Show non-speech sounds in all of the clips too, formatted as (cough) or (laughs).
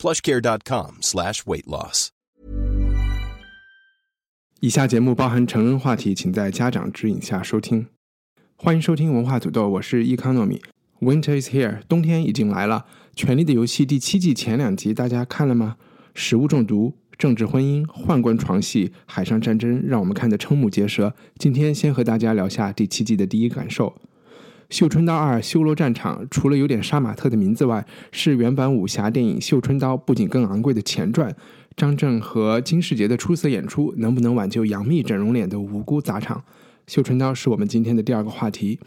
plushcare.com slash weight loss. 以下节目包含成人话题，请在家长指引下收听。欢迎收听文化土豆，我是 Economy。Winter is here，冬天已经来了。《权力的游戏》第七季前两集大家看了吗？食物中毒、政治婚姻、宦官床戏、海上战争，让我们看得瞠目结舌。今天先和大家聊下第七季的第一感受。《绣春刀二：修罗战场》除了有点杀马特的名字外，是原版武侠电影《绣春刀》不仅更昂贵的前传。张震和金世杰的出色演出，能不能挽救杨幂整容脸的无辜砸场？《绣春刀》是我们今天的第二个话题。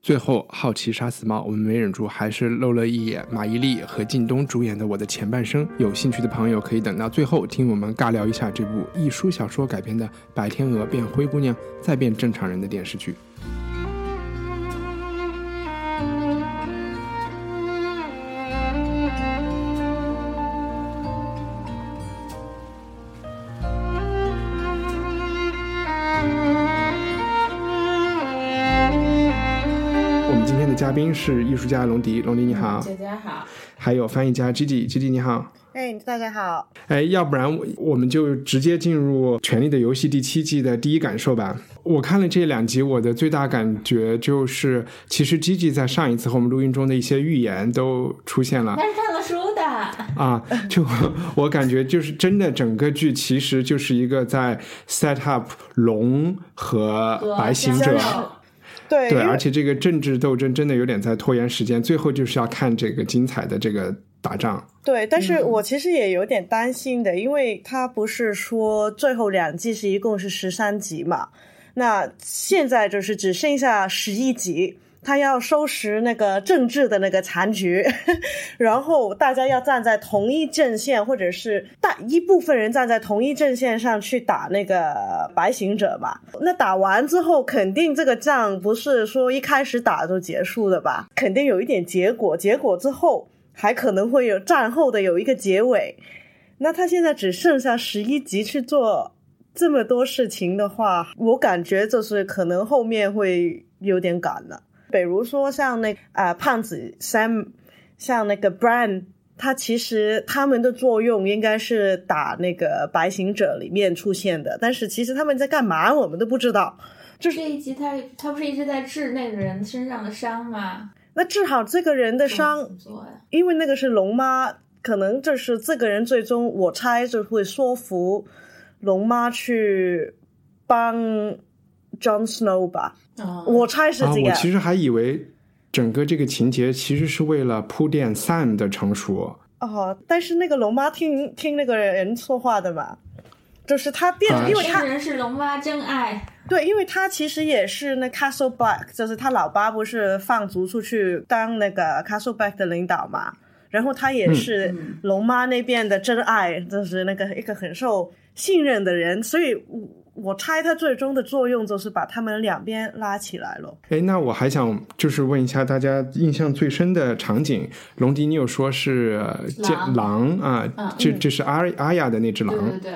最后，好奇杀死猫，我们没忍住，还是漏了一眼马伊琍和靳东主演的《我的前半生》。有兴趣的朋友可以等到最后听我们尬聊一下这部一书小说改编的《白天鹅变灰姑娘，再变正常人》的电视剧。嘉宾是艺术家龙迪，龙迪你好，姐姐好，还有翻译家 Gigi Gigi 你好。哎，大家好。哎，要不然我我们就直接进入《权力的游戏》第七季的第一感受吧。我看了这两集，我的最大感觉就是，其实 Gigi 在上一次和我们录音中的一些预言都出现了那是看了书的。啊，就我感觉就是真的，整个剧其实就是一个在 set up 龙和和白行者。对，对，而且这个政治斗争真的有点在拖延时间，最后就是要看这个精彩的这个打仗。对，但嗯是我其实也有点担心的，因为他不是说最后两季是一共是十三集嘛，那现在就是只剩下十一集。他要收拾那个政治的那个残局，(laughs) 然后大家要站在同一阵线，或者是大一部分人站在同一阵线上去打那个白行者吧。那打完之后，肯定这个仗不是说一开始打就结束的吧？肯定有一点结果，结果之后还可能会有战后的有一个结尾。那他现在只剩下十一集去做这么多事情的话，我感觉就是可能后面会有点赶了。比如说像那啊、呃胖子 Sam，像那个 Brian 他其实他们的作用应该是打那个白行者里面出现的，但是其实他们在干嘛我们都不知道。就这一集他他不是一直在治那个人身上的伤吗？那治好这个人的伤？因为那个是龙妈，可能就是这个人最终我猜就会说服龙妈去帮 Jon Snow 吧，哦我猜是啊，这样。我其实还以为整个这个情节其实是为了铺垫 Sam 的成熟。哦，但是那个龙妈听听那个人说话的嘛，就是他变，啊因为他人是龙妈真爱，对，因为他其实也是那 Castle Black，就是他老爸不是放逐出去当那个 Castle Black 的领导嘛，然后他也是嗯龙妈那边的真爱，就是那个一个很受信任的人，所以我我猜它最终的作用就是把他们两边拉起来了。哎，那我还想就是问一下大家印象最深的场景，龙迪，你有说是呃见狼啊，嗯这这是阿阿雅的那只对狼，对对，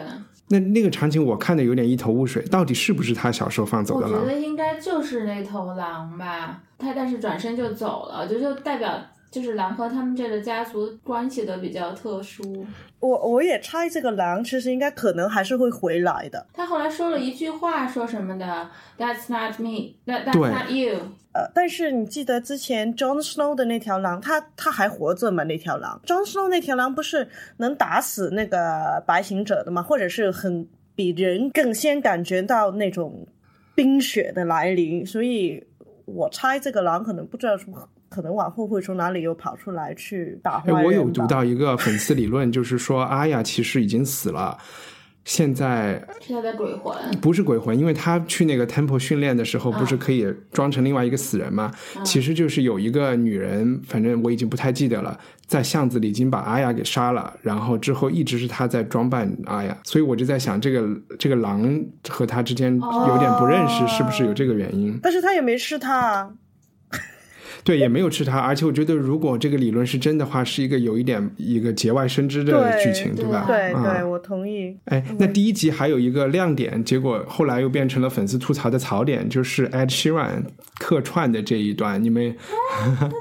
那那个场景我看的有点一头雾水，到底是不是他小时候放走的狼？我觉得应该就是那头狼吧，他但是转身就走了，就就代表就是狼和他们这个家族关系的比较特殊。我我也猜这个狼其实应该可能还是会回来的，他后来说了一句话，说什么的？That's not me, that that's not you。呃，但是你记得之前 Jon Snow 的那条狼，他他还活着吗？那条狼，Jon Snow 那条狼不是能打死那个白行者的吗？或者是很比人更先感觉到那种冰雪的来临，所以我猜这个狼可能不知道从可能往后会从哪里又跑出来去打坏哎。我有读到一个粉丝理论，就是说阿雅其实已经死了，现在是他的鬼魂。不是鬼魂，因为他去那个 temple 训练的时候，不是可以装成另外一个死人吗？其实就是有一个女人，反正我已经不太记得了，在巷子里已经把阿雅给杀了，然后之后一直是他在装扮阿雅，所以我就在想，这个这个狼和他之间有点不认识，是不是有这个原因？但是他也没吃他啊。对，也没有吃它，而且我觉得，如果这个理论是真的话，是一个有一点一个节外生枝的剧情，对吧？对啊对，我同意。哎，那第一集还有一个亮点，结果后来又变成了粉丝吐槽的槽点，就是 Ed Sheeran 客串的这一段，你们，他客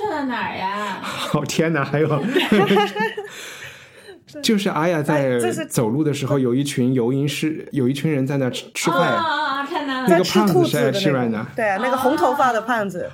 串到哪儿呀？(laughs) 哦天哪，还有，(laughs) 就是阿雅在走路的时候，有一群游吟师，有一群人在那吃吃啊饭，啊啊！看到那个胖子在吃兔子是 Ed 的 Sheeran 的，对啊，那个红头发的胖子，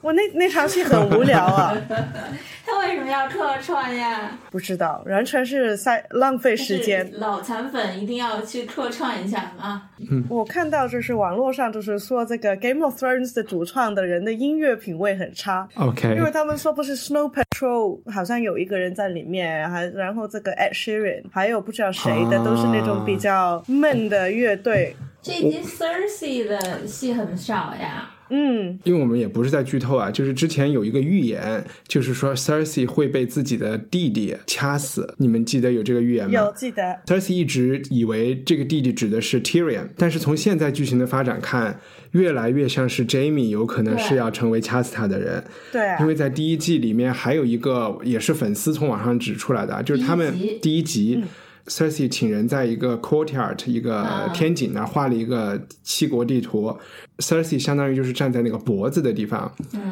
我那那场戏很无聊啊，(laughs) 他为什么要客串呀？不知道，完全是在浪费时间就。是老残粉一定要去客串一下嘛。我看到就是网络上就是说这个 Game of Thrones 的主创的人的音乐品味很差，OK，因为他们说不是 Snow Patrol 好像有一个人在里面，还然后这个 Ed Sheeran 还有不知道谁的，啊都是那种比较闷的乐队。这一集 Cersei 的戏很少呀。嗯，因为我们也不是在剧透啊，就是之前有一个预言，就是说 Cersei 会被自己的弟弟掐死，你们记得有这个预言吗？有记得 Cersei 一直以为这个弟弟指的是 Tyrion，但是从现在剧情的发展看，越来越像是 Jamie 有可能是要成为掐死他的人。对啊因，为在第一季里面还有一个也是粉丝从网上指出来的，就是他们第一集第一集。Cersei 请人在一个 courtyard 一个啊天井那画了一个七国地图，Cersei 相当于就是站在那个脖子的地方、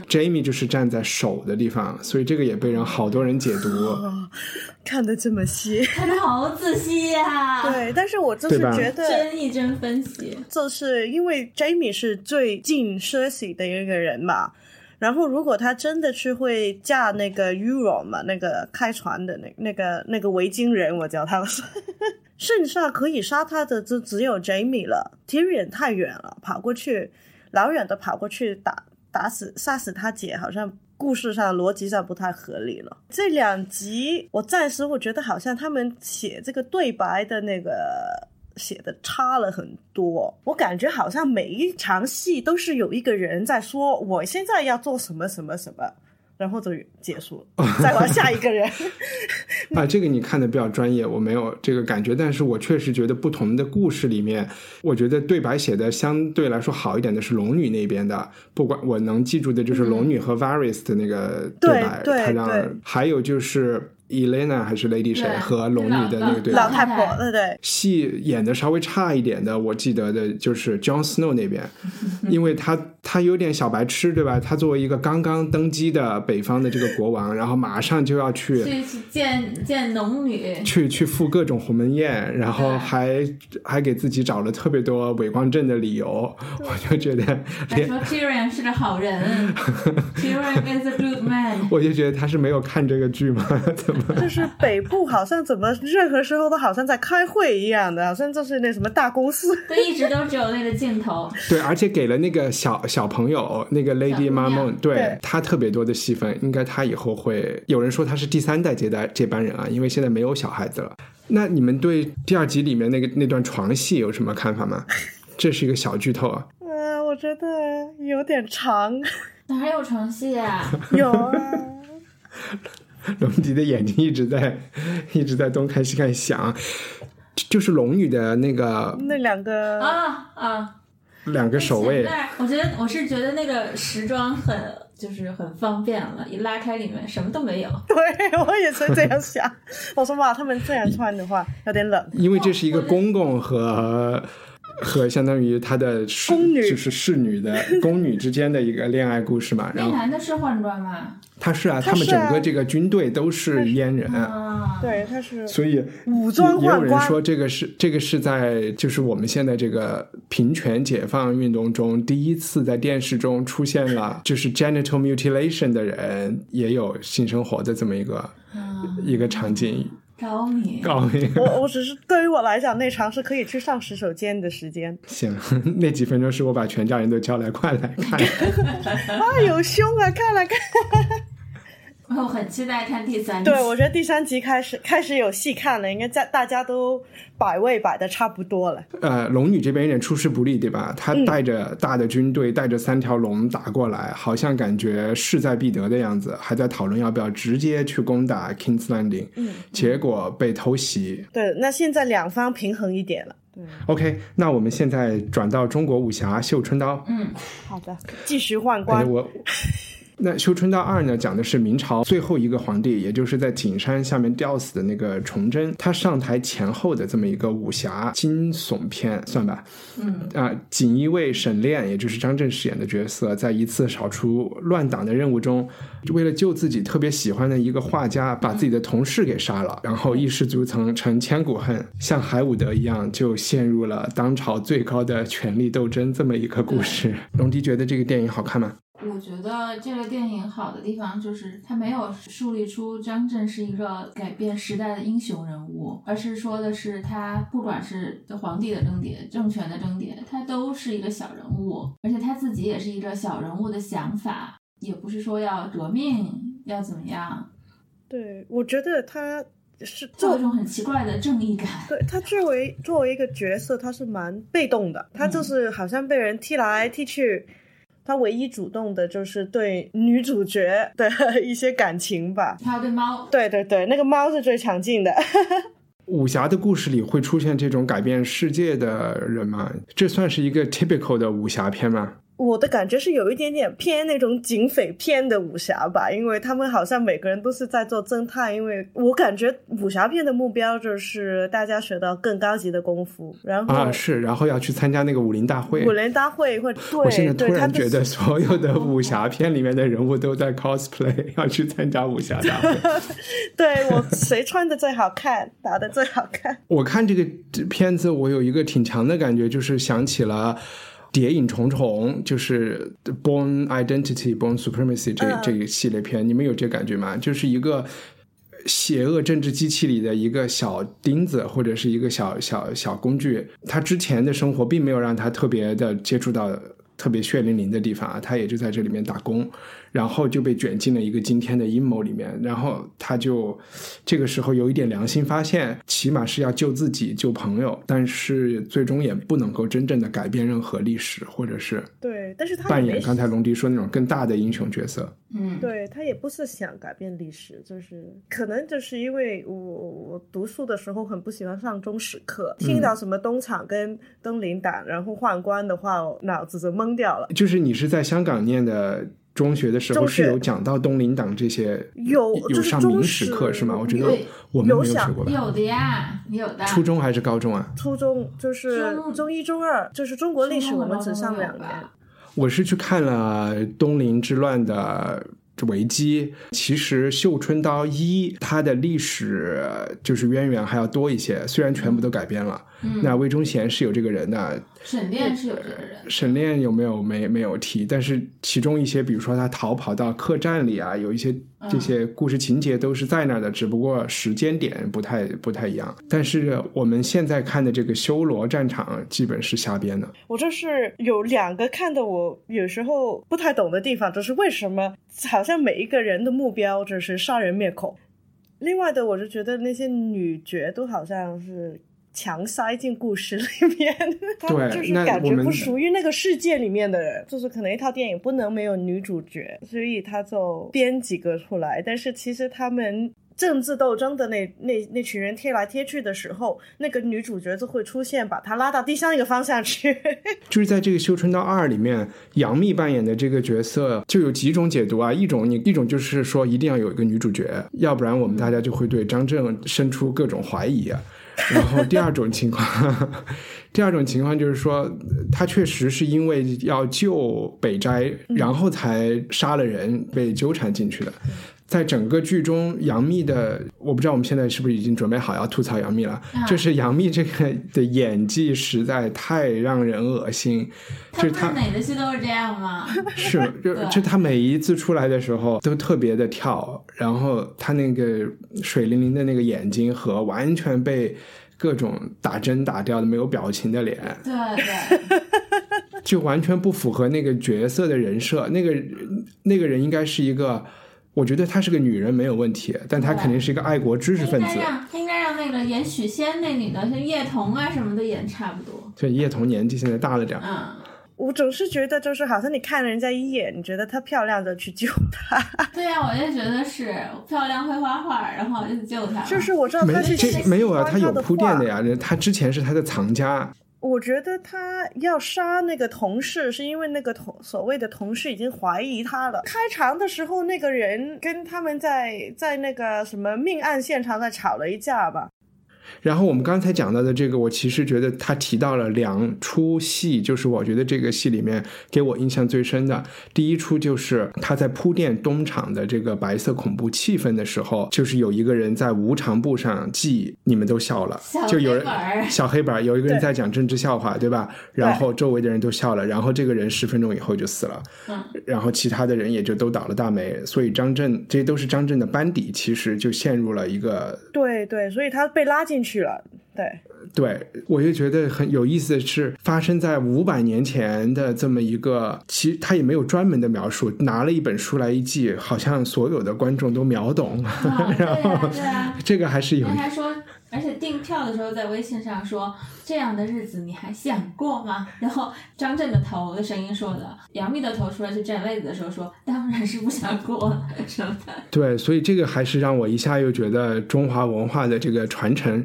j a m i e 就是站在手的地方，所以这个也被人好多人解读。(laughs) 看得这么细。看得好仔细呀、，对，但是我就是觉得，真一真分析。就是因为 Jamie 是最近 Cersei 的一个人嘛，然后如果他真的是会嫁那个 Euro 嘛，那个开船的那那个那个维京人，我叫他，(laughs) 剩下可以杀他的就只有 Jamie 了，Tyrion 太远了，跑过去老远的跑过去打打死杀死他姐，好像。故事上逻辑上不太合理了。这两集我暂时我觉得好像他们写这个对白的那个写的差了很多，我感觉好像每一场戏都是有一个人在说我现在要做什么什么什么，然后就结束了，再往下一个人。啊，(laughs) 这个你看的比较专业，我没有这个感觉，但是我确实觉得不同的故事里面，我觉得对白写的相对来说好一点的是龙女那边的，不管我能记住的就是龙女和 Varys 的那个对白，对他让对。还有就是 Elena 还是 Lady 谁和龙女的那个对。老太婆，对对戏演的稍微差一点的，我记得的就是 Jon Snow 那边，(laughs) 因为他他有点小白痴，对吧？他作为一个刚刚登基的北方的这个国王，然后马上就要去去去见见农女，去去赴各种鸿门宴，然后还还给自己找了特别多伪光正的理由，我就觉得连还说 Tyrion 是个好人，(laughs) Tyrion is a good man。我就觉得他是没有看这个剧吗？怎么？就是北部好像怎么任何时候都好像在开会一样的，好像就是那什么大公司。对，一直都只有那个镜头。对，而且给了那个小小朋友那个 Lady 小姑 m 娘 a 对对他特别多的戏份，应该他以后会有人说他是第三代接代接班人啊，因为现在没有小孩子了。那你们对第二集里面那个那段床戏有什么看法吗？这是一个小剧透啊。嗯、我觉得有点长。哪有床戏啊？(laughs) 有啊，龙迪的眼睛一直在一直在东看西看想，就就是龙女的那个那两个啊啊！两个守卫，我觉得我是觉得那个时装很就是很方便了，一拉开里面什么都没有。对我也是这样想。(laughs) 我说哇，他们这样穿的话有点冷。因为这是一个公公和和相当于他的侍宫女就是侍女的 (laughs) 宫女之间的一个恋爱故事嘛。然那后男的是换装吗？他是啊，他们整个这个军队都是阉人。啊，对，他是所以武装也也有。人说，这个是这个是在就是我们现在这个平权解放运动中第一次在电视中出现了，(laughs) 就是 genital mutilation 的人也有性生活的这么一个、啊一个场景。着迷。高明，我我只是对于我来讲，那场是可以去上洗手间的时间。行，(laughs) 那几分钟是我把全家人都叫来，快来看。(laughs) 啊，有胸啊，看了看。我很期待看第三集。对，我觉得第三集开始开始有戏看了，应该在大家都摆位摆的差不多了。呃，龙女这边有点出师不利，对吧？她带着大的军队，带着三条龙打过来，好像感觉势在必得的样子，还在讨论要不要直接去攻打 King's Landing。嗯，结果被偷袭。对，那现在两方平衡一点了。对，OK，那我们现在转到中国武侠《绣春刀》。嗯，好的，继续宦哎，我那《绣春刀二》呢，讲的是明朝最后一个皇帝，也就是在景山下面吊死的那个崇祯，他上台前后的这么一个武侠惊悚片，算吧。嗯啊，锦衣卫沈炼，也就是张震饰演的角色，在一次扫除乱党的任务中，为了救自己特别喜欢的一个画家，把自己的同事给杀了，然后一失足成成千古恨，像海伍德一样，就陷入了当朝最高的权力斗争这么一个故事。龙迪觉得这个电影好看吗？我觉得这个电影好的地方就是它没有树立出张震是一个改变时代的英雄人物，而是说的是他不管是皇帝的更迭、政权的更迭，他都是一个小人物，而且他自己也是一个小人物的想法，也不是说要革命要怎么样，对，我觉得他是就有一种很奇怪的正义感。(laughs) 对他作为作为一个角色，他是蛮被动的，他就是好像被人踢来踢去。他唯一主动的就是对女主角的 (laughs) 一些感情吧。还有对猫，对对对，那个猫是最强劲的。(laughs) 武侠的故事里会出现这种改变世界的人吗？这算是一个 typical 的武侠片吗？我的感觉是有一点点偏那种警匪片的武侠吧，因为他们好像每个人都是在做侦探。因为我感觉武侠片的目标就是大家学到更高级的功夫，然后啊，是，然后要去参加那个武林大会。武林大会或 (laughs) 对我现在突然觉得所有的武侠片里面的人物都在 cosplay，(laughs) 要去参加武侠大会。(laughs) 对我谁穿的最好看，打的最好看。我看这个片子，我有一个挺强的感觉，就是想起了。谍影重重就是《Born Identity》《Born Supremacy 这》嗯这个系列片，你们有这感觉吗？就是一个邪恶政治机器里的一个小钉子，或者是一个小小小工具。他之前的生活并没有让他特别的接触到特别血淋淋的地方啊，他也就在这里面打工，然后就被卷进了一个惊天的阴谋里面，然后他就这个时候有一点良心发现，起码是要救自己、救朋友，但是最终也不能够真正的改变任何历史，或者是对，但是他扮演刚才龙迪说那种更大的英雄角色。嗯，对他也不是想改变历史，就是可能就是因为我我读书的时候很不喜欢上中史课，听到什么东厂跟东林党，然后宦官的话，我脑子就懵掉了。就是你是在香港念的中学的时候是有讲到东林党这些，有有上明史史课是吗？我觉得我们没有学过吧？有的呀，有的。初中还是高中啊？初中就是中中一、中二，就是中国历史我们只上两年。我是去看了东林之乱的维基。其实《绣春刀一》它的历史就是渊源还要多一些，虽然全部都改编了。嗯那魏忠贤是有这个人的，沈炼是有这个人，沈炼有没有没没有提？但是其中一些，比如说他逃跑到客栈里啊，有一些嗯这些故事情节都是在那儿的，只不过时间点不太不太一样。但是我们现在看的这个修罗战场基本是瞎编的。我就是有两个看的我有时候不太懂的地方，就是为什么好像每一个人的目标就是杀人灭口。另外的，我就觉得那些女角都好像是强塞进故事里面，(laughs) 他们就是感觉不属于那个世界里面的人，就是可能一套电影不能没有女主角，所以他就编几个出来。但是其实他们政治斗争的那那那群人贴来贴去的时候，那个女主角就会出现，把她拉到第三一个方向去。(laughs) 就是在这个《绣春刀二》里面，杨幂扮演的这个角色就有几种解读啊。一种你一种就是说一定要有一个女主角，要不然我们大家就会对张震生出各种怀疑啊。然后第二种情况，第二种情况就是说，他确实是因为要救北斋，然后才杀了人，被纠缠进去的。在整个剧中，杨幂的，我不知道我们现在是不是已经准备好要吐槽杨幂了，啊就是杨幂这个的演技实在太让人恶心，就是她他不是哪个戏都是这样吗？(laughs) 是，(laughs) 就就她每一次出来的时候都特别的跳，然后她那个水灵灵的那个眼睛和完全被各种打针打掉的没有表情的脸，对对，(laughs) 就完全不符合那个角色的人设。那个那个人应该是一个我觉得她是个女人没有问题，但她肯定是一个爱国知识分子应该。让应该让那个演许仙那女的，像叶童啊什么的演差不多。对叶童年纪现在大了点儿，嗯，我总是觉得，就是好像你看了人家一眼，你觉得她漂亮的去救她，(laughs) 对呀、我就觉得是漂亮会画画，然后就救她。就是我知道没她是这没有啊，她有铺垫的。呀。她之前是她的藏家，我觉得他要杀那个同事，是因为那个同所谓的同事已经怀疑他了。开场的时候，那个人跟他们在在那个什么命案现场在吵了一架吧。然后我们刚才讲到的这个，我其实觉得他提到了两出戏，就是我觉得这个戏里面给我印象最深的。第一出就是他在铺垫东厂的这个白色恐怖气氛的时候，就是有一个人在无常簿上记，你们都笑了，就有人小黑板有一个人在讲政治笑话，对吧？然后周围的人都笑了，然后这个人十分钟以后就死了，嗯，然后其他的人也就都倒了大霉，所以张震这些都是张震的班底，其实就陷入了一个对对，所以他被拉进进去了。对，对，我就觉得很有意思的是，发生在五百年前的这么一个，其实他也没有专门的描述，拿了一本书来一记，好像所有的观众都秒懂，啊，对然后呀对呀。这个还是有而且订票的时候在微信上说：“这样的日子你还想过吗？”然后张震的头的声音说的，杨幂的头出来去占位子的时候说：“当然是不想过了什么的。(laughs) 对，所以这个还是让我一下又觉得中华文化的这个传承。”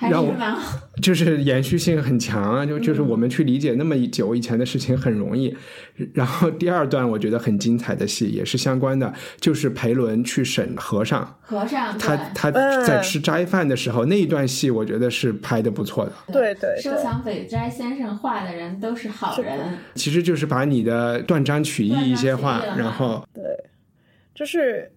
还是让我蛮好。(laughs) 就是延续性很强啊，就就是我们去理解那么久以前的事情很容易。然后第二段我觉得很精彩的戏也是相关的，就是裴伦去审和尚，和尚他他嗯在吃斋饭的时候那一段戏，我觉得是拍的不错的。对对对收藏北斋先生画的人都是好人，其实就是把你的断章取义一些话然后对，就是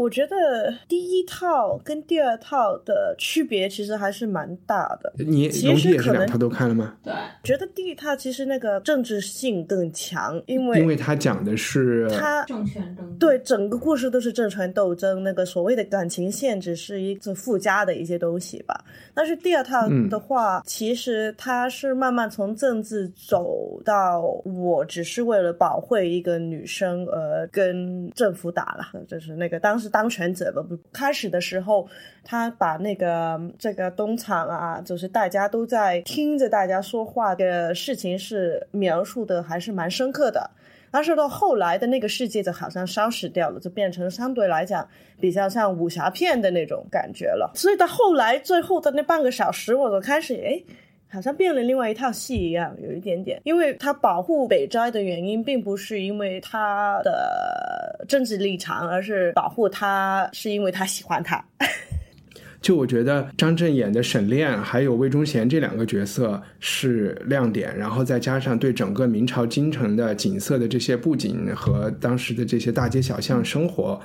我觉得第一套跟第二套的区别其实还是蛮大的。你其实可能两套都看了吗？对，觉得第一套其实那个政治性更强，因为因为他讲的是他政权争对，整个故事都是政权斗争，那个所谓的感情线只是一个附加的一些东西吧。但是第二套嗯的话，其实他是慢慢从政治走到我只是为了保护一个女生而跟政府打了，就是那个当时当权者吧。不开始的时候，他把那个这个东厂啊，就是大家都在听着大家说话的事情是描述的还是蛮深刻的。但是到后来的那个世界就好像消失掉了，就变成相对来讲比较像武侠片的那种感觉了。所以到后来最后的那半个小时，我就开始诶。好像变了另外一套戏一样，有一点点，因为他保护北斋的原因，并不是因为他的政治立场，而是保护他是因为他喜欢他。(laughs) 就我觉得张震演的沈炼还有魏忠贤这两个角色是亮点，然后再加上对整个明朝京城的景色的这些布景和当时的这些大街小巷生活，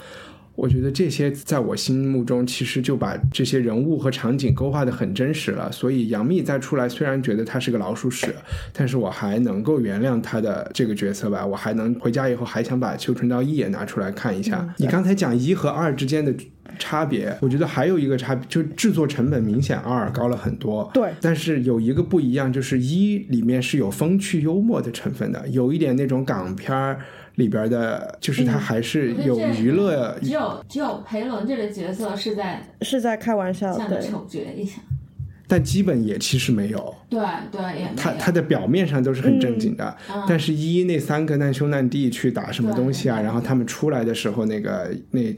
我觉得这些在我心目中其实就把这些人物和场景勾画的很真实了。所以杨幂再出来，虽然觉得她是个老鼠屎，但是我还能够原谅她的这个角色吧。我还能回家以后还想把《绣春刀一》也拿出来看一下。你刚才讲一和二之间的。差别，我觉得还有一个差别，就制作成本明显二高了很多。对但是有一个不一样，就是一里面是有风趣幽默的成分的，有一点那种港片儿里边的，就是他还是有娱乐。只有只有裴伦这个角色是在是在开玩笑，的像个，丑角一样。但基本也其实没有，对对，也他他的表面上都是很正经的，嗯但是一那三个难兄难弟去打什么东西啊，然后他们出来的时候那个那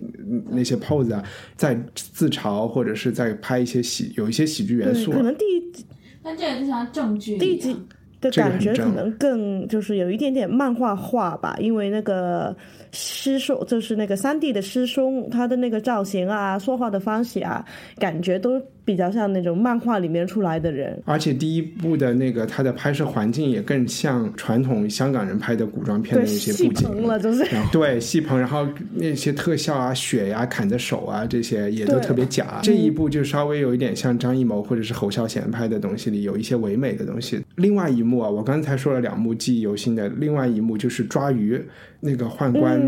那些 pose 啊，在自嘲或者是在拍一些喜有一些喜剧元，素啊，可能第一但这个就像正剧第一集一样。的感觉可能更就是有一点点漫画化吧，因为那个师兄就是那个三弟的师兄，他的那个造型啊、说话的方式啊，感觉都比较像那种漫画里面出来的人。而且第一部的那个他的拍摄环境也更像传统香港人拍的古装片的对，那些戏布景棚了，就是对戏棚，然后那些特效啊、血呀、砍的手啊，这些也都特别假。这一部就稍微有一点像张艺谋或者是侯孝贤拍的东西里有一些唯美的东西。另外一幕啊，我刚才说了两幕记忆犹新的，另外一幕就是抓鱼。那个宦官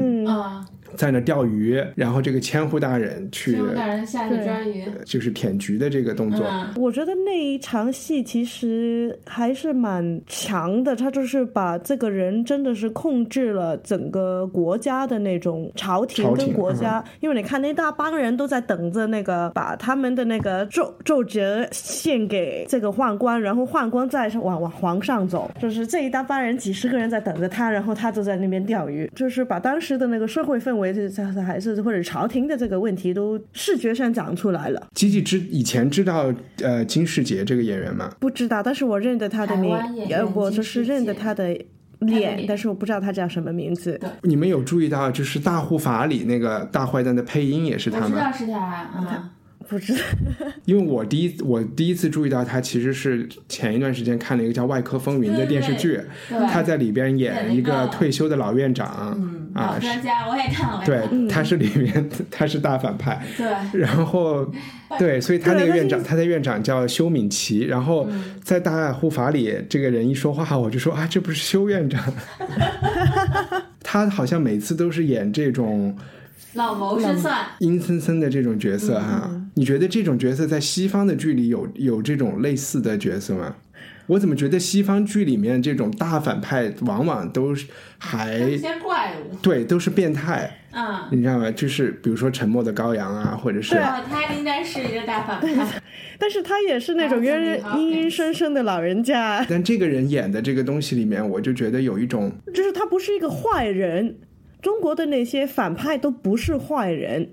在那钓鱼，然后这个千户大人去千户大人下去抓鱼，就是舔菊的这个动作。嗯，我觉得那一场戏其实还是蛮强的，他就是把这个人真的是控制了整个国家的那种朝廷朝廷跟国家，因为你看那大帮人都在等着那个把他们的那个奏奏折献给这个宦官，然后宦官再往往皇上走，就是这一大帮人几十个人在等着他，然后他就在那边钓鱼，就是把当时的那个社会氛围，就是还是或者朝廷的这个问题都视觉上讲出来了。吉吉知以前知道呃金世杰这个演员吗？不知道，但是我认得他的名呃，我就是认得他的脸，脸但是我不知道他叫什么名字。你们有注意到，就是《大护法》里那个大坏蛋的配音也是他吗？我知道是他啊，不知道，(laughs) 因为我第一我第一次注意到他，其实是前一段时间看了一个叫《外科风云》的电视剧，对他在里边演一个退休的老院长，嗯，啊老，专家我也看了，对他是里面他是大反派，对，然后对，所以他那个院长，他的院长叫修敏琪，然后嗯。在大护法里，这个人一说话，我就说啊，这不是修院长，(laughs) 他好像每次都是演这种老谋深算，阴森森的这种角色哈、你觉得这种角色在西方的剧里有有这种类似的角色吗？我怎么觉得西方剧里面这种大反派往往都是还有些怪物，对都是变态，嗯。你知道吗？就是比如说《沉默的羔羊》啊，或者是对，他应该是一个大反派，(laughs) 但是他也是那种啊阴阴阴森森的老人家，但这个人演的这个东西里面，我就觉得有一种就是他不是一个坏人。中国的那些反派都不是坏人，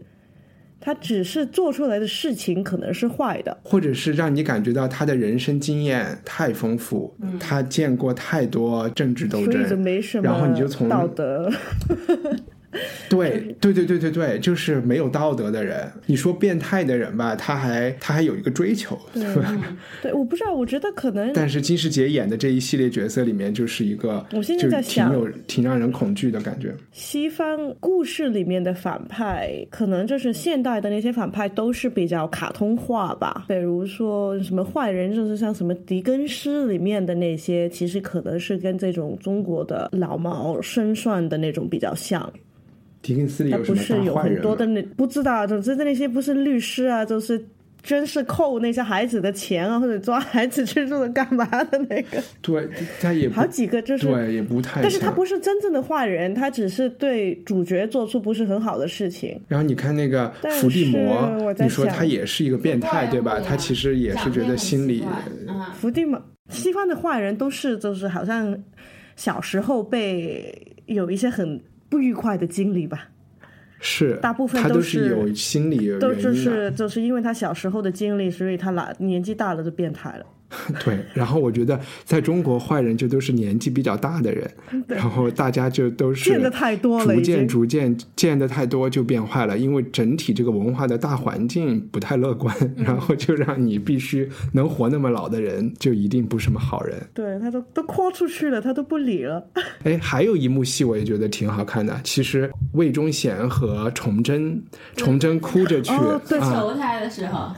他只是做出来的事情可能是坏的。或者是让你感觉到他的人生经验太丰富，他见过太多政治斗所以就争，没什么然后你就从道德。(laughs) (laughs) 对对对对对对，就是没有道德的人。你说变态的人吧，他还他还有一个追求，对吧？对，我不知道，我觉得可能但是金世杰演的这一系列角色里面，就是一个我现在在想挺有挺让人恐惧的感觉。西方故事里面的反派，可能就是现代的那些反派都是比较卡通化吧。比如说什么坏人，就是像什么狄更斯里面的那些，其实可能是跟这种中国的老毛深算的那种比较像。狄更斯里他有什么不是有大坏人吗很多的？那不知道，总之的那些不是律师啊，就是。真是扣那些孩子的钱啊，或者抓孩子去做的干嘛的那个，(laughs) 对，他也好几个就是对，也不太。但是他不是真正的坏人，他只是对主角做出不是很好的事情。然后你看那个伏地魔你说他也是一个变态，对吧？他其实也是觉得心里嗯，伏地魔，西方的坏人都是就是好像小时候被有一些很不愉快的经历吧，是，大部分他都都是有心理。都就是就是因为他小时候的经历，所以他老年纪大了就变态了。(laughs) 对，然后我觉得在中国，坏人就都是年纪比较大的人，然后大家就都是见的太多了逐渐逐渐见的太多就变坏了，因为整体这个文化的大环境不太乐观，嗯 (laughs) 然后就让你必须能活那么老的人就一定不是什么好人。对他都都豁出去了，他都不理了。哎，还有一幕戏我也觉得挺好看的，其实魏忠贤和崇祯，崇祯哭着去、哦对啊，求他的时候，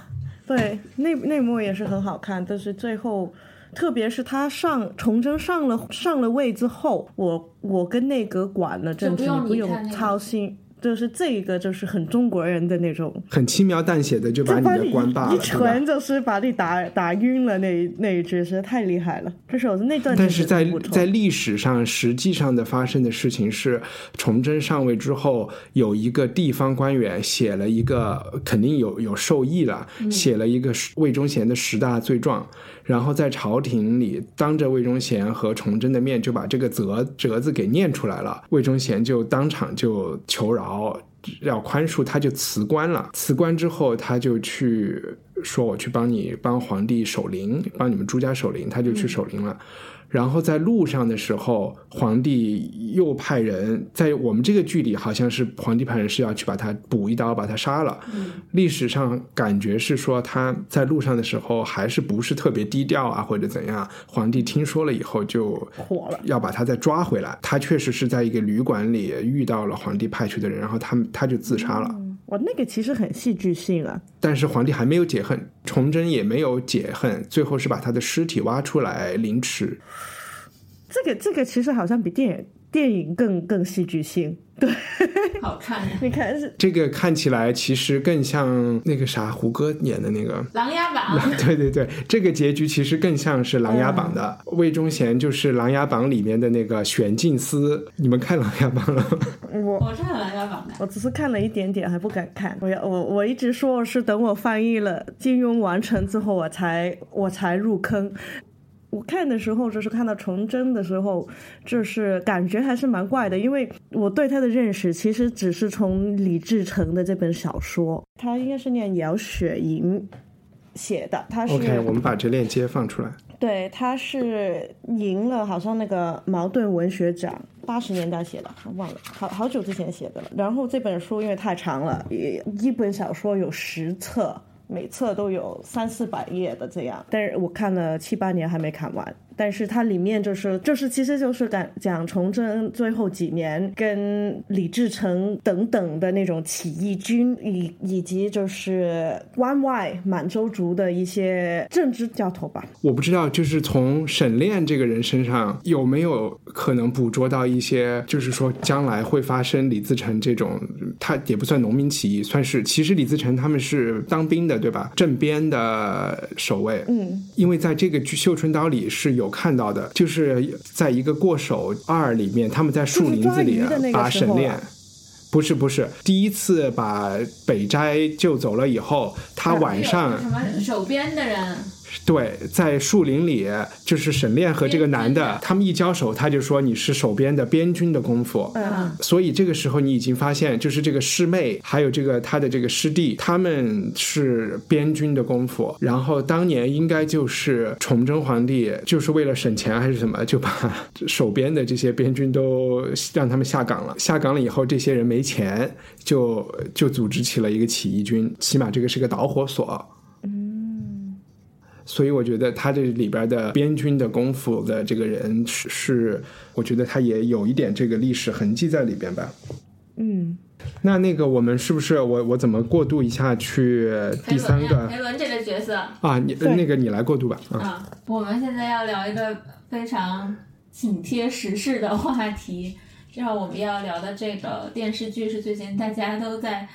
对，那那幕也是很好看，但是最后，特别是他上崇祯上了上了位之后，我我跟内阁管了政治，不用你不用操心。就是这个，就是很中国人的那种，很轻描淡写的就把你的官罢了，一？拳就是把你打 (laughs) 打晕了那那一句，实在太厉害了。这是我的那段，但是在在历史上，实际上的发生的事情是，崇祯上位之后，有一个地方官员写了一个，肯定有有受益了，写了一个魏忠贤的十大罪状，然后在朝廷里当着魏忠贤和崇祯的面就把这个折折子给念出来了，魏忠贤就当场就求饶。要宽恕，他就辞官了。辞官之后，他就去说：“我去帮你帮皇帝守灵，帮你们朱家守灵。”他就去守灵了。然后在路上的时候，皇帝又派人在我们这个剧里，好像是皇帝派人是要去把他补一刀，把他杀了。历史上感觉是说他在路上的时候还是不是特别低调啊，或者怎样？皇帝听说了以后就火了，要把他再抓回来。他确实是在一个旅馆里遇到了皇帝派去的人，然后他们他就自杀了。哇，那个其实很戏剧性啊。但是皇帝还没有解恨，崇祯也没有解恨，最后是把他的尸体挖出来凌迟。这个这个其实好像比电影电影更更戏剧性。对，好看的 (laughs) 你看是这个看起来其实更像那个啥胡歌演的那个。《琅琊榜》(laughs) 对对对，这个结局其实更像是《琅琊榜》的。魏忠贤就是《琅琊榜》里面的那个玄镜司。你们看《琅琊榜》了吗？我我看《琅琊榜》的。我只是看了一点点，还不敢看。我要我我一直说我是等我翻译了金庸完成之后，我才我才入坑。我看的时候，就是看到崇祯的时候，就是感觉还是蛮怪的，因为我对他的认识其实只是从李志成的这本小说，他应该是念姚雪莹写的，他是 OK，我们把这链接放出来。对，他是赢了好像那个茅盾文学奖，八十年代写的，忘了，好好久之前写的了。然后这本书因为太长了，一一本小说有十册，每册都有三四百页的这样，但是我看了七八年还没看完。但是它里面就是就是其实就是讲讲崇祯最后几年跟李自成等等的那种起义军，以以及就是关外满洲族的一些政治教头吧。我不知道，就是从沈炼这个人身上有没有可能捕捉到一些，就是说将来会发生李自成这种，他也不算农民起义，算是其实李自成他们是当兵的，对吧？镇边的守卫，嗯，因为在这个剧《绣春刀》里是有看到的，就是在一个过手二里面，他们在树林子里把沈炼。不是不是，第一次把北斋救走了以后，他晚上什么守边的人，对，在树林里，就是沈炼和这个男的他们一交手，他就说你是守边的边军的功夫。嗯，所以这个时候你已经发现，就是这个师妹，还有这个他的这个师弟，他们是边军的功夫。然后当年应该就是崇祯皇帝，就是为了省钱还是什么，就把守边的这些边军都让他们下岗了。下岗了以后，这些人没钱，就就组织起了一个起义军，起码这个是个导火索。所以我觉得他这里边的边军的功夫的这个人是，是我觉得他也有一点这个历史痕迹在里边吧。嗯，那那个我们是不是我我怎么过渡一下去第三个裴伦这个角色啊？你那个你来过渡吧啊。啊，我们现在要聊一个非常紧贴时事的话题，正好我们要聊的这个电视剧是最近大家都在。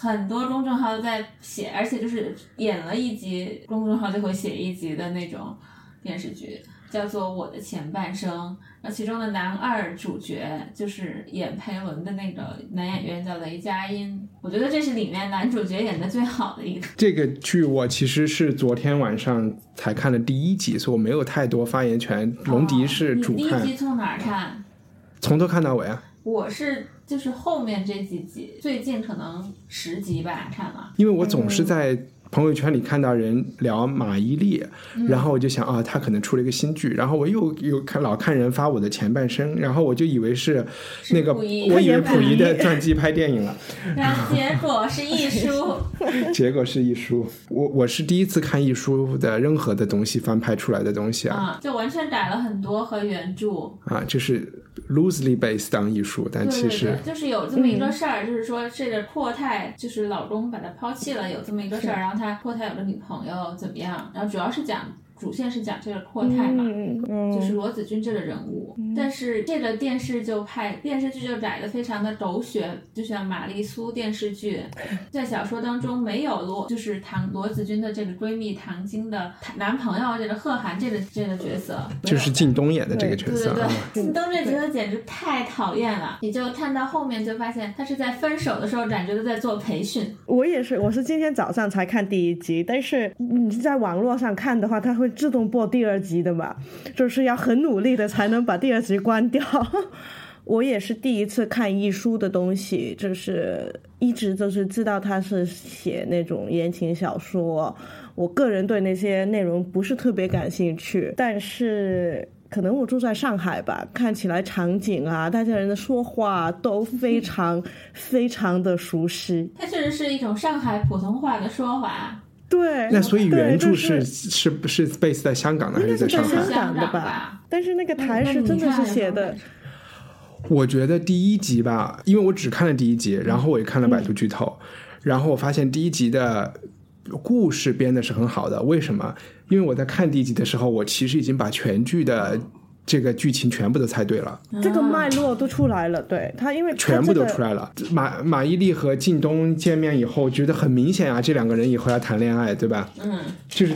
很多公众号都在写，而且就是演了一集，公众号就会写一集的那种电视剧，叫做《我的前半生》。然后其中的男二主角就是演裴伦的那个男演员叫雷佳音，我觉得这是里面男主角演的最好的一个。这个剧我其实是昨天晚上才看了第一集，所以我没有太多发言权。龙迪是主哦第一，集从哪儿看？从头看到尾啊。我是就是后面这几集，最近可能十集吧看了。因为我总是在朋友圈里看到人聊马伊琍，嗯。然后我就想啊，她可能出了一个新剧，然后我又又看老看人发我的前半生，然后我就以为是那个，(laughs) 我以为溥仪的传记拍电影了，(laughs) 然后结果是一书，(laughs) 结果是一书。我我是第一次看一书的任何的东西翻拍出来的东西啊。啊，就完全改了很多和原著。啊，就是 loosely based on 艺术，但其实对，就是有这么一个事儿，就是说这个阔太就是老公把他抛弃了，有这么一个事儿，然后他阔太有个女朋友怎么样，然后主要是讲主线是讲这个阔太嘛，嗯嗯，就是罗子君这个人物，但是这个电视就拍电视剧就改的非常的狗血，就像玛丽苏电视剧，(laughs) 在小说当中没有罗，就是唐罗子君的这个闺蜜唐晶的男朋友这个贺涵这个这个角色，就是靳东演的这个角色对对对靳东这角色简直太讨厌了。你就看到后面就发现他是在分手的时候感觉都在做培训，我也是，我是今天早上才看第一集，但是你在网络上看的话，他会自动播第二集的嘛，就是要很努力的才能把第二集关掉。(laughs) 我也是第一次看一书的东西，就是一直都是知道他是写那种言情小说，我个人对那些内容不是特别感兴趣，但是。可能我住在上海吧，看起来场景啊，大家人的说话都非常非常的熟悉。它确实是一种上海普通话的说法，对，那所以原著就是是是 base 在香港的还是在上海香？港的香港吧吧？但是那个台是真的是写的我觉得第一集吧，因为我只看了第一集，然后我也看了百度剧透，然后我发现第一集的故事编的是很好的。为什么？因为我在看第一集的时候，我其实已经把全剧的这个剧情全部都猜对了，这个脉络都出来了。对他，因为他全部都出来了。马马伊琍和靳东见面以后，觉得很明显啊，这两个人以后要谈恋爱，对吧？嗯，就是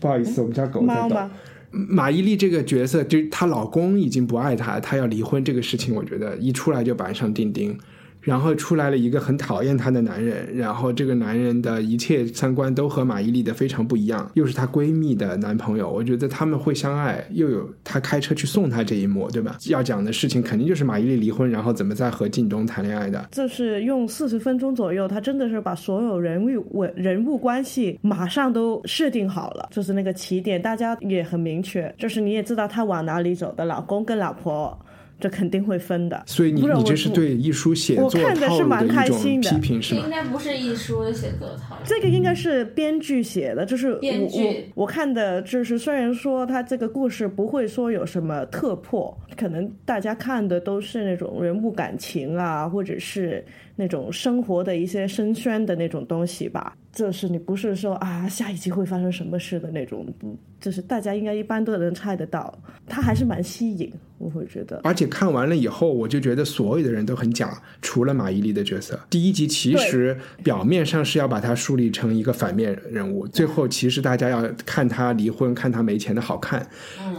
不好意思，我们家狗在抖。猫吗？马伊琍这个角色，就是她老公已经不爱她，她要离婚这个事情，我觉得一出来就板上钉钉。然后出来了一个很讨厌她的男人，然后这个男人的一切三观都和马伊琍的非常不一样，又是她闺蜜的男朋友，我觉得他们会相爱，又有她开车去送他这一幕，对吧？要讲的事情肯定就是马伊琍离婚，然后怎么再和靳东谈恋爱的。这是用四十分钟左右，他真的是把所有人物人物关系马上都设定好了，就是那个起点，大家也很明确，就是你也知道他往哪里走的，老公跟老婆。这肯定会分的，所以你你这是对艺术写作我看着套路是蛮的一种开心的批评是应？该不是艺术的写作套路。这个应该是编剧写的，就是我编剧我我看的，就是虽然说他这个故事不会说有什么特破，可能大家看的都是那种人物感情啊，或者是那种生活的一些深宣的那种东西吧。就是你不是说啊下一集会发生什么事的那种，不就是大家应该一般都能猜得到，他还是蛮吸引，我会觉得。而且看完了以后，我就觉得所有的人都很假，除了马伊琍的角色。第一集其实表面上是要把她树立成一个反面人物，最后其实大家要看她离婚，看她没钱的好看。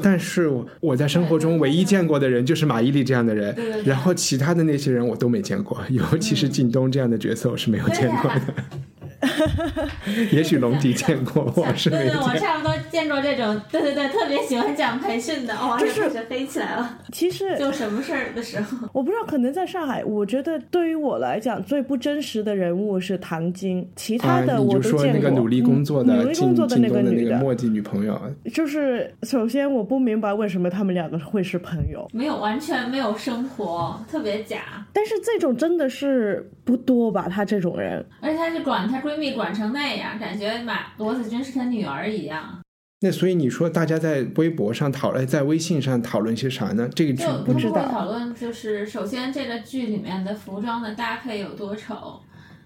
但是我在生活中唯一见过的人就是马伊琍这样的人然后其他的那些人我都没见过，尤其是靳东这样的角色我是没有见过的。(laughs) (laughs) 也许龙迪见过，我是没 (laughs) 对对，我。差不多见过这种，对对对，特别喜欢讲培训的，(laughs) 哇，就就是开始飞起来了。其实就什么事儿的时候，我不知道，可能在上海，我觉得对于我来讲，最不真实的人物是唐晶，其他啊，的我你就说都见过。那个努力工作的嗯努力工作的那个女的，那个墨迹女朋友，就是首先我不明白为什么他们两个会是朋友，没有完全没有生活，特别假。但是这种真的是不多吧？他这种人，而且他是管他闺蜜管成那样，感觉马罗子君是她女儿一样。那所以你说大家在微博上讨论，在微信上讨论些啥呢？这个剧不知道讨论，就是首先这个剧里面的服装的搭配有多丑，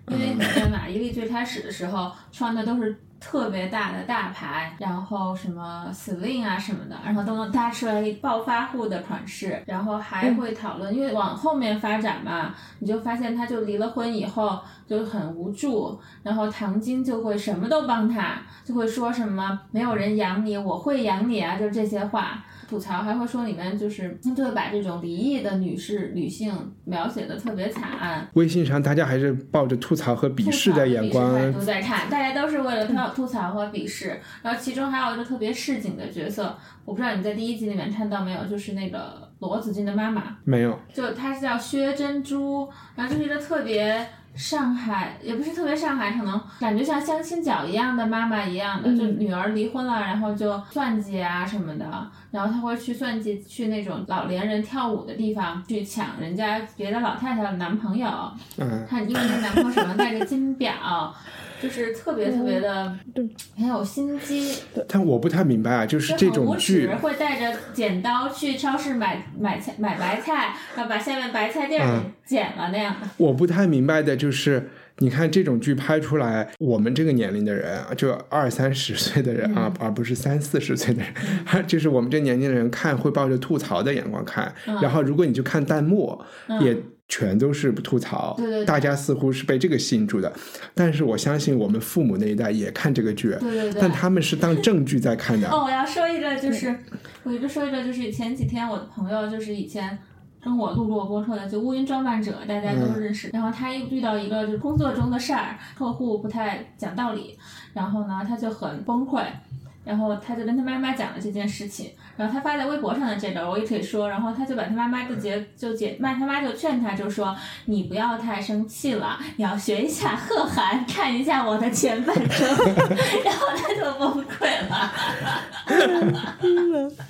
因为你在马伊琍最开始的时候穿的都是特别大的大牌，然后什么 sling 啊什么的，然后都能搭出来暴发户的款式，然后还会讨论，因为往后面发展嘛，你就发现他就离了婚以后就很无助，然后唐晶就会什么都帮他，就会说什么没有人养你，我会养你啊，就这些话。吐槽还会说里面就是就会把这种离异的女士女性描写的特别惨，微信上大家还是抱着吐槽和鄙视的眼光吐槽鄙视态度在看，大家都是为了吐吐槽和鄙视。然后其中还有一个特别市井的角色，我不知道你在第一集里面看到没有，就是那个罗子君的妈妈，没有。就她是叫薛珍珠，然后就是一个特别上海，也不是特别上海，可能感觉像相亲角一样的妈妈一样的，就嗯女儿离婚了，然后就算计啊什么的，然后她会去算计，去那种老年人跳舞的地方去抢人家别的老太太的男朋友，嗯，她因为她男朋友手上戴着金表。就是特别特别的对。很有心机，但我不太明白啊，就是这种剧，，会带着剪刀去超市买买菜买白菜，然后把下面白菜地儿嗯。给剪了那样。的。我不太明白的就是，你看这种剧拍出来，我们这个年龄的人啊，就二三十岁的人啊，嗯。而不是三四十岁的人，(laughs) 就是我们这年纪的人看会抱着吐槽的眼光看，嗯。然后如果你去看弹幕，嗯。也全都是吐槽，对对对大家似乎是被这个吸引住的。但是我相信我们父母那一代也看这个剧，对对对。但他们是当正剧在看的。哦，我要说一个，就是我一个说一个，就是前几天我的朋友，就是以前跟我录过播客的，就乌云装扮者，大家都认识。然后他遇到一个就是工作中的事儿，客户不太讲道理，然后呢他就很崩溃。然后他就跟他妈妈讲了这件事情，然后他发在微博上的这个我也可以说，然后他就把他妈妈就结就结，妈他妈就劝他，就说你不要太生气了，你要学一下贺涵，看一下我的前半生，然后他就崩溃了。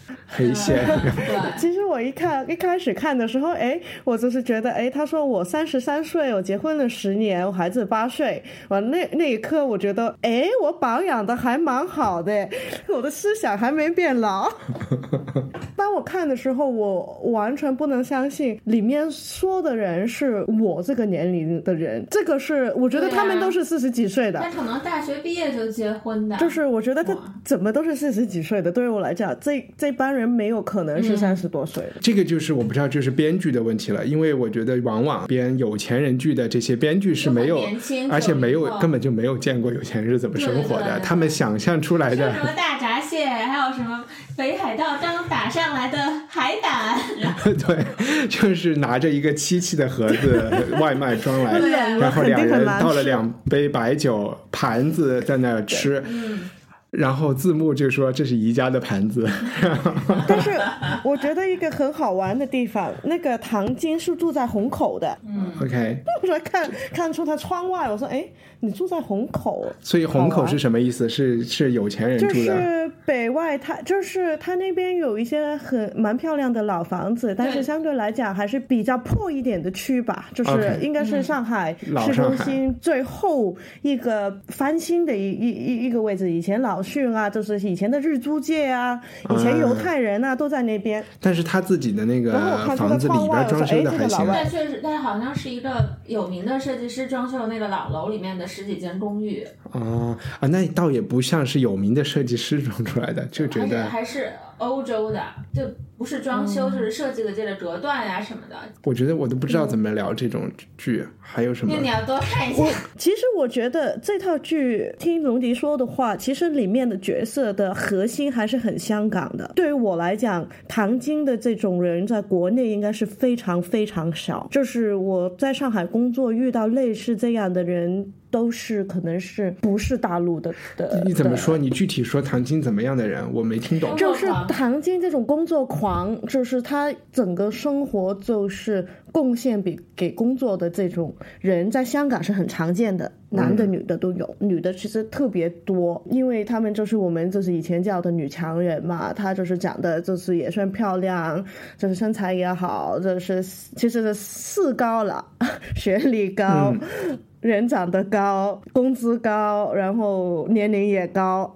(laughs) 黑线。(laughs) 对，其实我一看一开始看的时候，哎，我就是觉得，哎，他说我三十三岁，我结婚了十年，我孩子八岁，完那那一刻，我觉得，哎，我保养的还蛮好的，我的思想还没变老。(laughs) 当我看的时候，我完全不能相信里面说的人是我这个年龄的人，这个是我觉得他们都是四十几岁的。但可能大学毕业就结婚的，就是我觉得他怎么都是四十几岁的，对于我来讲，这这帮人没有可能是嗯三十多岁的。这个就是我不知道，就是编剧的问题了，因为我觉得往往编有钱人剧的这些编剧是没有年轻，而且没有根本就没有见过有钱人是怎么生活的，对对对。他们想象出来的什么大闸蟹，还有什么北海道刚打上来的海胆，(laughs) 对，就是拿着一个漆器的盒子 (laughs) 外卖装来，对啊然后两人倒了两杯白酒，盘子在那儿吃，嗯，然后字幕就说这是宜家的盘子，(laughs) 但是我觉得一个很好玩的地方，那个唐晶是住在虹口的，嗯 OK，(laughs) 我说看看出他窗外，我说哎，你住在虹口，所以虹口是什么意思？是是有钱人住的。是北外它就是它那边有一些很蛮漂亮的老房子，但是相对来讲还是比较破一点的区吧，就是应该是上海市中心最后一个翻新的一一一一个位置。以前老训啊，就是以前的日租界啊，以前犹太人啊都在那边。但是他自己的那个然后我看出他房子里边装修的还行我说哎这个老，外。但确实，但好像是一个有名的设计师装修那个老楼里面的十几间公寓，哦啊，那倒也不像是有名的设计师装出来的，就觉得还是欧洲的，就不是装修，就是设计的这个隔断呀、什么的。我觉得我都不知道怎么聊这种剧，还有什么那？你要多看一下。其实我觉得这套剧，听龙迪说的话，其实里面的角色的核心还是很香港的。对于我来讲，唐晶的这种人在国内应该是非常非常少。就是我在上海工作遇到类似这样的人，都是可能是不是大陆的的。你怎么说？你具体说唐晶怎么样的人？我没听懂。就是唐晶这种工作狂，就是他整个生活就是贡献比给工作的这种人，在香港是很常见的，男的女的都有，女的其实特别多，因为他们就是我们就是以前叫的女强人嘛，她就是长得就是也算漂亮，就是身材也好，就是其实是四高了，(laughs) 学历高。人长得高，工资高，然后年龄也高，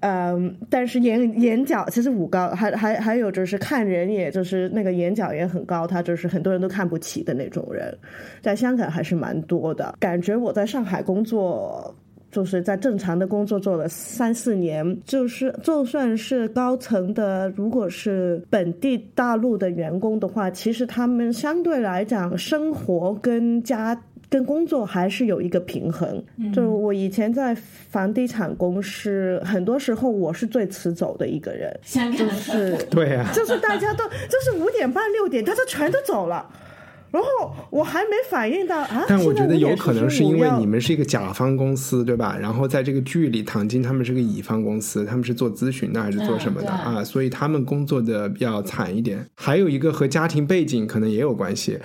嗯，但是眼眼角其实五高，还还还有就是看人，也就是那个眼角也很高，他就是很多人都看不起的那种人，在香港还是蛮多的。感觉我在上海工作。就是在正常的工作做了三四年，就是就算是高层的，如果是本地大陆的员工的话，其实他们相对来讲，生活跟家跟工作还是有一个平衡。就是我以前在房地产公司，很多时候我是最迟走的一个人，就是 (laughs) 对呀、就是大家都就是五点半六点，大家全都走了。然后我还没反应到啊，但我觉得有可能是因为你们。是一个甲方公司，对吧？然后在这个剧里，唐晶他们是个乙方公司，他们是做咨询的还是做什么的、嗯啊？所以他们工作的比较惨一点。还有一个和家庭背景可能也有关系。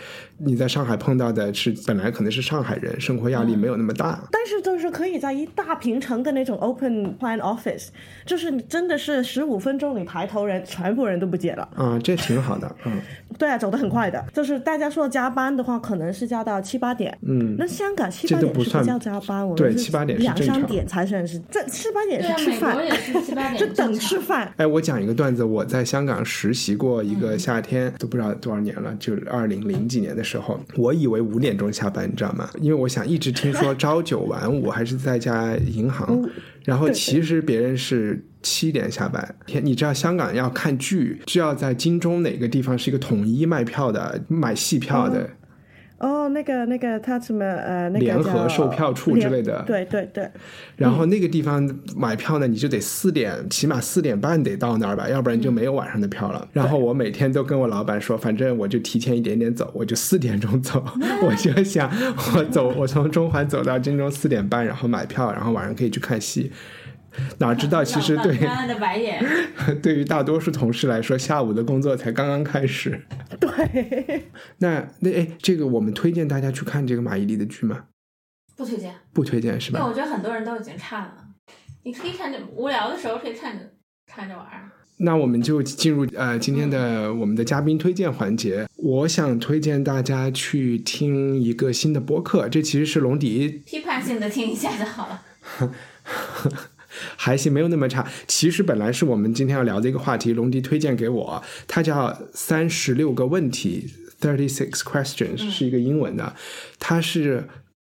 你在上海碰到的是本来可能是上海人，生活压力没有那么大。但是就是可以在一大平层的那种 open plan office，就是你真的是十五分钟你抬头人全部人都不见了。啊，这挺好的，嗯 (laughs) 对啊，走得很快的。就是大家说加班的话，可能是加到七八点。嗯，那香港七八点是不算叫加班，我们是对七八点是两三点才算是，这七八点是吃饭美国，也是七八点 (laughs) 就等吃饭。哎，我讲一个段子，我在香港实习过一个夏天，都不知道多少年了，就二零零几年的时候，我以为五点钟下班，你知道吗？因为我想一直听说朝九晚五，还是在家银行，然后其实别人是。七点下班，天，你知道香港要看剧，就要在金钟哪个地方是一个统一卖票的，买戏票的，哦，那个那个他什么呃，那个联合售票处之类的对对对，然后那个地方买票呢，你就得四点，起码四点半得到那儿吧，要不然就没有晚上的票了。然后我每天都跟我老板说，反正我就提前一点点走，我就四点钟走，我就想我走，我从中环走到金钟四点半，然后买票，然后晚上可以去看戏。哪知道其实对翻了的白眼，(laughs) 对于大多数同事来说，下午的工作才刚刚开始。对，(laughs) 那那哎，这个我们推荐大家去看这个马伊琍的剧吗？不推荐，不推荐是吧？因为我觉得很多人都已经看了。你可以看着无聊的时候可以看着看着玩儿。那我们就进入呃今天的我们的嘉宾推荐环节。我想推荐大家去听一个新的播客，这其实是龙迪批判性的听一下就好了。(laughs) 还行，没有那么差。其实本来是我们今天要聊的一个话题，龙迪推荐给我，它叫三十六个问题 （Thirty Six Questions），是一个英文的，它是。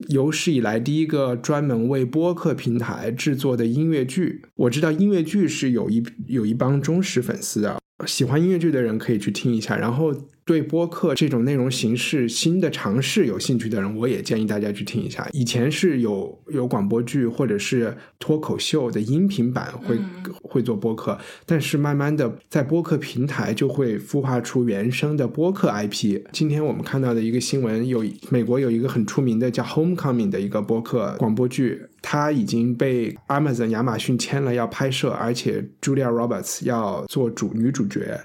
有史以来第一个专门为播客平台制作的音乐剧，我知道音乐剧是有一有一帮忠实粉丝的，喜欢音乐剧的人可以去听一下，然后。对播客这种内容形式新的尝试有兴趣的人，我也建议大家去听一下。以前是有有广播剧或者是脱口秀的音频版会会做播客，但是慢慢的在播客平台就会孵化出原生的播客 IP。今天我们看到的一个新闻，有美国有一个很出名的叫《Homecoming》的一个播客广播剧，它已经被 Amazon 亚马逊签了要拍摄，而且 Julia Roberts 要做主女主角。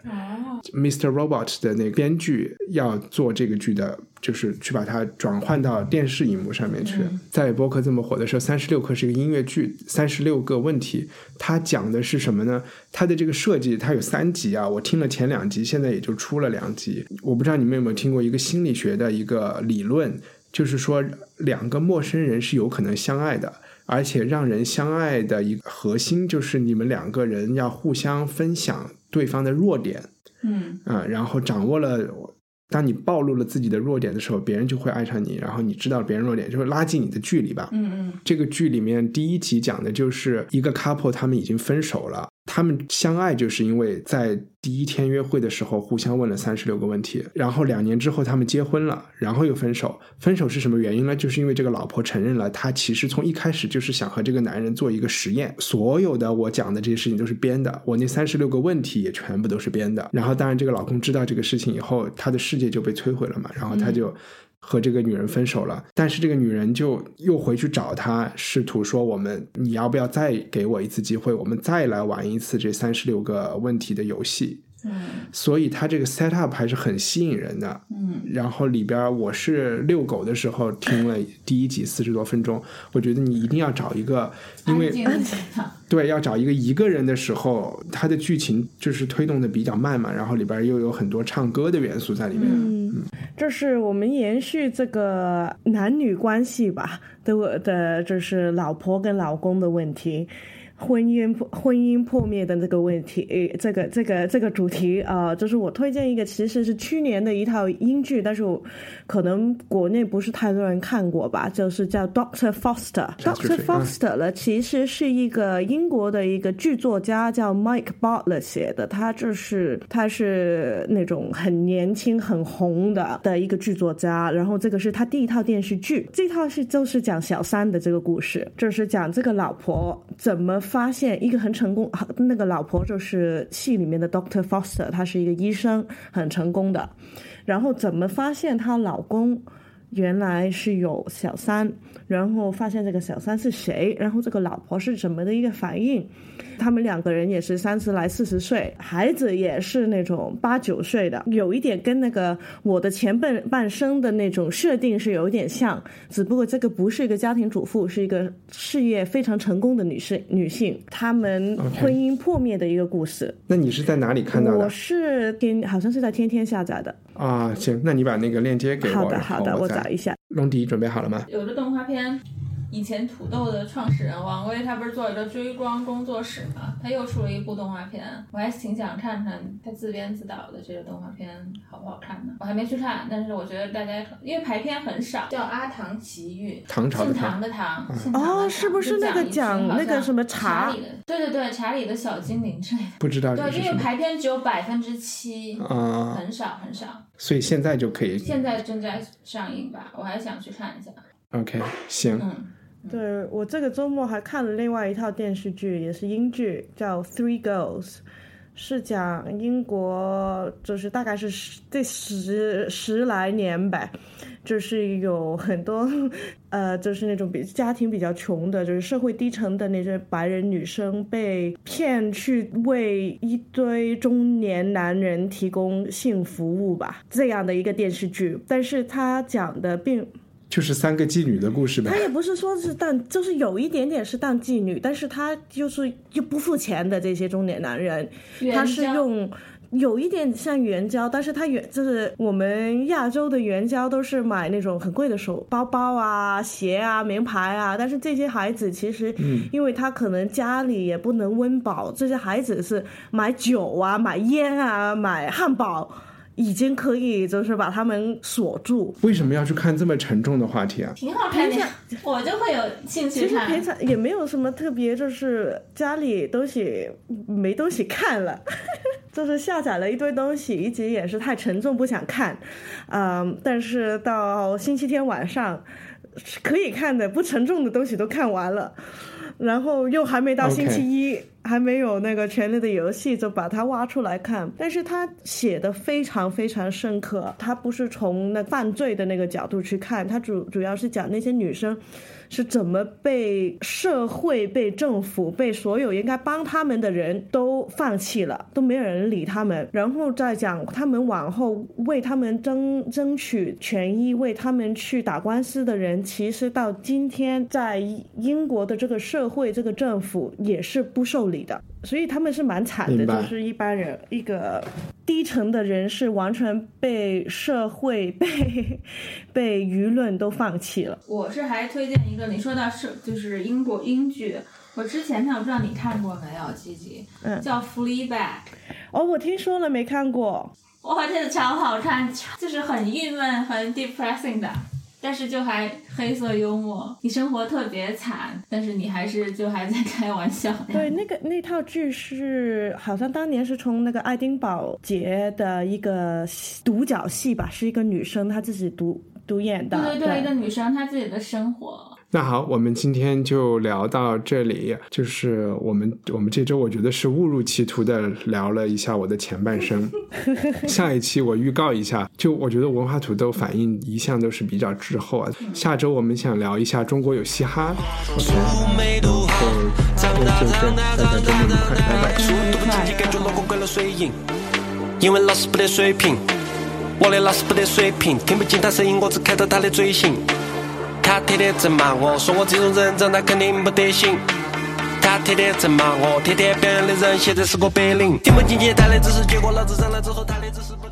Mr. Robot 的那个编剧要做这个剧的，就是去把它转换到电视荧幕上面去。在播客这么火的时候，三十六课是一个音乐剧，三十六个问题，它讲的是什么呢？它的这个设计，它有三集啊。我听了前两集，现在也就出了两集。我不知道你们有没有听过一个心理学的一个理论，就是说两个陌生人是有可能相爱的，而且让人相爱的一个核心就是你们两个人要互相分享对方的弱点。嗯啊，然后掌握了，当你暴露了自己的弱点的时候，别人就会爱上你。然后你知道别人弱点，就会拉近你的距离吧。嗯嗯，这个剧里面第一集讲的就是一个 couple，他们已经分手了。他们相爱就是因为在第一天约会的时候互相问了三十六个问题，然后两年之后他们结婚了，然后又分手。分手是什么原因呢？就是因为这个老婆承认了，她其实从一开始就是想和这个男人做一个实验。所有的我讲的这些事情都是编的，我那三十六个问题也全部都是编的。然后当然这个老公知道这个事情以后，他的世界就被摧毁了嘛，然后他就。和这个女人分手了，但是这个女人就又回去找他，试图说：“我们你要不要再给我一次机会？我们再来玩一次这三十六个问题的游戏。”嗯，所以它这个 set up 还是很吸引人的。嗯，然后里边我是遛狗的时候听了第一集四十多分钟，我觉得你一定要找一个，因为 (laughs) 对要找一个一个人的时候，它的剧情就是推动的比较慢嘛，然后里边又有很多唱歌的元素在里面。嗯，就是我们延续这个男女关系吧的的，就是老婆跟老公的问题。婚姻婚姻破灭的这个问题，诶，这个这个这个主题啊，就是我推荐一个，其实是去年的一套英剧，但是我可能国内不是太多人看过吧，就是叫 Doctor Foster。Doctor Foster 呢，其实是一个英国的一个剧作家叫 Mike Butler 写的，他就是他是那种很年轻很红的的一个剧作家，然后这个是他第一套电视剧，这套是就是讲小三的这个故事，就是讲这个老婆怎么。发现一个很成功，那个老婆就是戏里面的 Doctor Foster，她是一个医生，很成功的。然后怎么发现她老公原来是有小三？然后发现这个小三是谁？然后这个老婆是怎么的一个反应？他们两个人也是三十来四十岁，孩子也是那种八九岁的，有一点跟那个我的前半半生的那种设定是有一点像，只不过这个不是一个家庭主妇，是一个事业非常成功的女性。女性，他们婚姻破灭的一个故事。那你是在哪里看到的？我是天，好像是在天天下载的。啊，行，那你把那个链接给我。好的，好的，我找一下。龙迪准备好了吗？有的动画片。以前土豆的创始人王威，他不是做了个追光工作室嘛？他又出了一部动画片，我还挺想看看他自编自导的这个动画片好不好看呢？我还没去看，但是我觉得大家因为排片很少，叫《阿唐奇遇》，唐朝的唐的唐，哦，是不是那个讲那个什么查理的？对对对，查理的小精灵之类的。不知道对，因为排片只有百分之七，啊，很少很少。所以现在就可以。现在正在上映吧？我还想去看一下。OK，行。嗯。对我这个周末还看了另外一套电视剧，也是英剧，叫《Three Girls》，是讲英国，就是大概是十这十十来年吧，就是有很多，(laughs) 呃，就是那种比家庭比较穷的，就是社会低层的那些白人女生被骗去为一堆中年男人提供性服务吧，这样的一个电视剧，但是它讲的并。就是三个妓女的故事呗他。也不是说是当，就是有一点点是当妓女，但是他就是就不付钱的这些中年男人，他是用。有一点像援交，但是他援就是我们亚洲的援交都是买那种很贵的手包包啊、鞋啊、名牌啊，但是这些孩子其实，因为他可能家里也不能温饱，这些孩子是买酒啊、买烟啊、买汉堡，已经可以就是把他们锁住。为什么要去看这么沉重的话题啊？挺好看的，我就会有兴趣其实平。常也没有什么特别，就是家里东西没东西看了，(laughs) 就是下载了一堆东西，一集也是太沉重不想看，嗯，但是到星期天晚上可以看的，不沉重的东西都看完了。然后又还没到星期一还没有那个《权力的游戏》，就把它挖出来看。但是他写的非常非常深刻，他不是从那犯罪的那个角度去看，他主主要是讲那些女生是怎么被社会、被政府、被所有应该帮他们的人都放弃了，都没有人理他们。然后再讲他们往后为他们争争取权益、为他们去打官司的人，其实到今天在英国的这个社会、这个政府也是不受理的。所以他们是蛮惨的，就是一般人，一个低层的人是完全被社会、(laughs) 被被舆论都放弃了。我是还推荐一个，你说到是就是英国英剧，我之前看我不知道你看过没有，吉吉，嗯叫《Fleabag》。哦，我听说了，没看过。哇，真的超好看，就是很郁闷、很 depressing 的，但是就还黑色幽默。你生活特别惨，但是你还是就还在开玩笑。(laughs) 对，那个那套剧是好像当年是从那个爱丁堡节的一个独角戏吧，是一个女生她自己独独演的。对对对，一个女生她自己的生活。那好，我们今天就聊到这里。就是我们我们这周我觉得是误入歧途的聊了一下我的前半生。(laughs) 下一期我预告一下，就我觉得文化土豆反应一向都是比较滞后啊。下周我们想聊一下中国有嘻哈。OK，没读好，长大长大长大长大，速度不经济，感觉脑壳灌了水银。因为老师不得水平，我的老师不得水平，听不进他声音，我只看到他的嘴型。他天天在骂我，说我这种人长大肯定不得行。他天天在骂我，天天表扬的人现在是个白领。听不进去他的知识，结果老子上来之后，他的知识不。